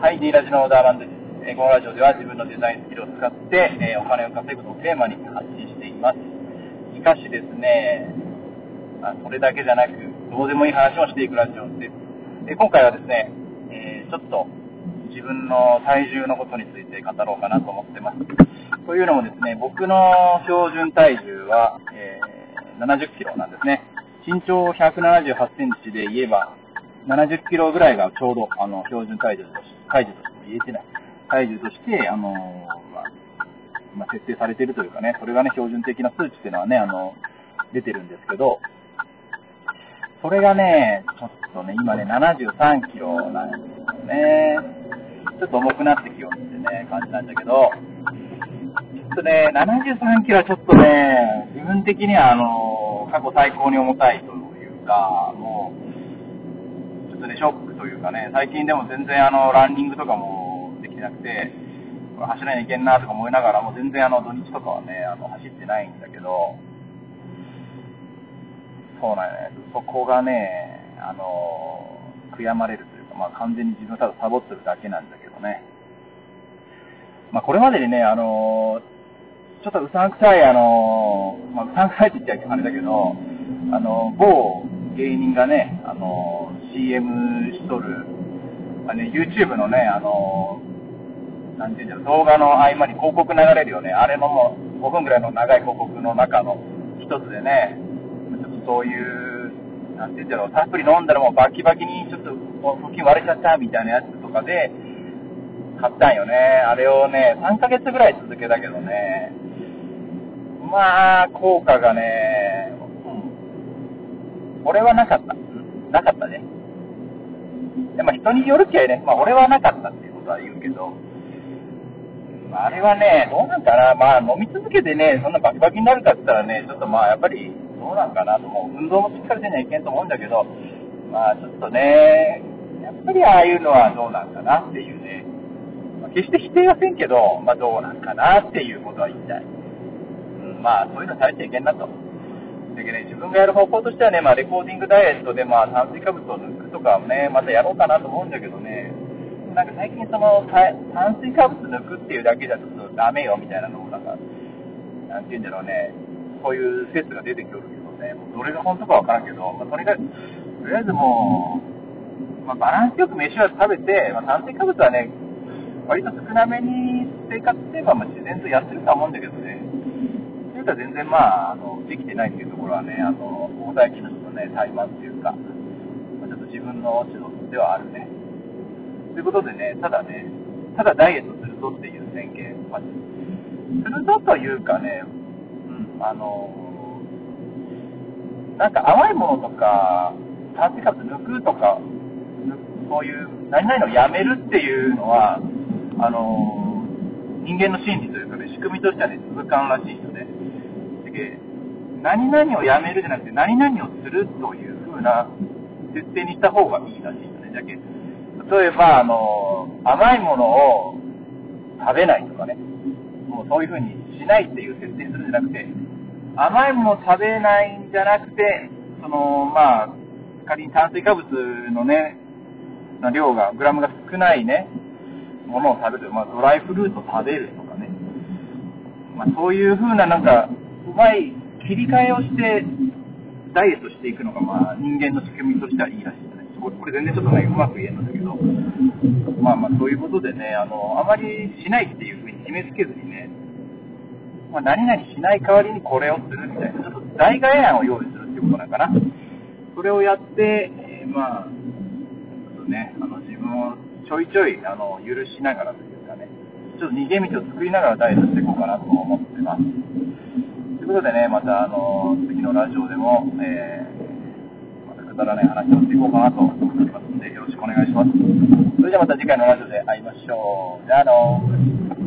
はい、D ラジのオーダーマンです。えこのラジオでは自分のデザインスキルを使って、えお金を稼ぐことをテーマに発信しています。しかしですね、あそれだけじゃなく、どうでもいい話をしていくラジオです。で今回はですね、えーちょっと自分の体重のことについて語ろうかなと思ってます。というのもですね、僕の標準体重は、えー70キロなんですね。身長178センチで言えば、70キロぐらいがちょうど、あの、標準体重とし体重として言えてない。体重として、あの、まあ、まあ、設定されているというかね、それがね、標準的な数値っていうのはね、あの、出てるんですけど、それがね、ちょっとね、今ね、73キロなんですよね。ちょっと重くなってきようってね、感じなんだけど、ちょっとね、73キロはちょっとね、自分的にはあの、過去最高に重たいというか、もう、ちょっとね、ショッというかね、最近でも全然あの、ランニングとかもできてなくて、これ走らないといけんなとか思いながらも、全然あの、土日とかはね、あの、走ってないんだけど、そうなんやね、そこがね、あの、悔やまれるというか、まあ完全に自分ただサボってるだけなんだけどね。まあこれまでにね、あの、ちょっとうさんくさい、あの、まあ、うさんくさいって言っちゃあれだけど、あの、某芸人がね、あの、CM しとる、まあね、YouTube のね、あの、なんていうんだろう、動画の合間に広告流れるよね、あれのもう5分ぐらいの長い広告の中の一つでね、ちょっとそういう、なんていうんだろう、サプリ飲んだらもうバキバキにちょっと腹筋割れちゃったみたいなやつとかで、買ったんよね。あれをね、3ヶ月ぐらい続けたけどね、まあ、効果がね、うん。俺はなかった。なかったね。でまあ人によるけね、まあ俺はなかったっていうことは言うけど、まああれはね、どうなんかな、まあ飲み続けてね、そんなバキバキになるかって言ったらね、ちょっとまあやっぱりどうなんかなと思う。運動もしっかりせにはいけんと思うんだけど、まあちょっとね、やっぱりああいうのはどうなんかなっていうね、まあ決して否定はせんけど、まあどうなんかなっていうことは言いたい。うんまあそういうのされちゃいけんなと。だけどね、自分がやる方向としてはね、まあレコーディングダイエットでまあ炭水化物を抜くとかをね、またやろうかなと思うんだけどね、なんか最近その炭水化物抜くっていうだけじゃちょっとダメよみたいなのをなんか、なんて言うんだろうね、そういう説が出てきてるけどね、もうどれが本当かわからんけど、まあ、とにかく、とりあえずもう、まあ、バランスよく飯は食べて、まあ、炭水化物はね、割と少なめに生活すればまあ自然とやってるとは思うんだけどね、というか全然まあ、あの、できてないっていうところはね、あの、大台機の人のね、怠慢っていうか、まあちょっと自分の落ち度ではあるね。ということでね、ただね、ただダイエットするぞっていう宣言、まあ、するぞというかね、うん、あの、なんか甘いものとか、炭水化物抜くとか、そういう何々をやめるっていうのは、あの、人間の心理というかね、仕組みとしてはね、続かんらしいよね。で何々をやめるじゃなくて、何々をするという風な設定にした方がいいらしいよね。じゃけ例えば、あの、甘いものを食べないとかね、もうそういう風にしないっていう設定するんじゃなくて、甘いものを食べないんじゃなくて、その、まあ、仮に炭水化物のね、の量が、グラムが少ないね、ものを食べる、まあ、ドライフルーツを食べるとかね、まあ、そういう風ななんか、うまい切り替えをして、ダイエットしていくのが、まあ、人間の仕組みとしてはいいらしいんだね。これ全然ちょっとね、うまく言えるんだけど、まあまあ、そういうことでね、あの、あまりしないっていう風に決めつけずにね、まあ、何々しない代わりにこれをするみたいな、ちょっと代替案を用意するっていうことなのかな。それをやって、えーまあ、ちょっとね、あの、自分をちょいちょい、あの、許しながらというかね、ちょっと逃げ道を作りながらダイエットしていこうかなと思ってます。ということでね、また、あの、次のラジオでも、えー、またくだらない話をしていこうかなと思っておりますので、よろしくお願いします。それじゃまた次回のラジオで会いましょう。じゃあのー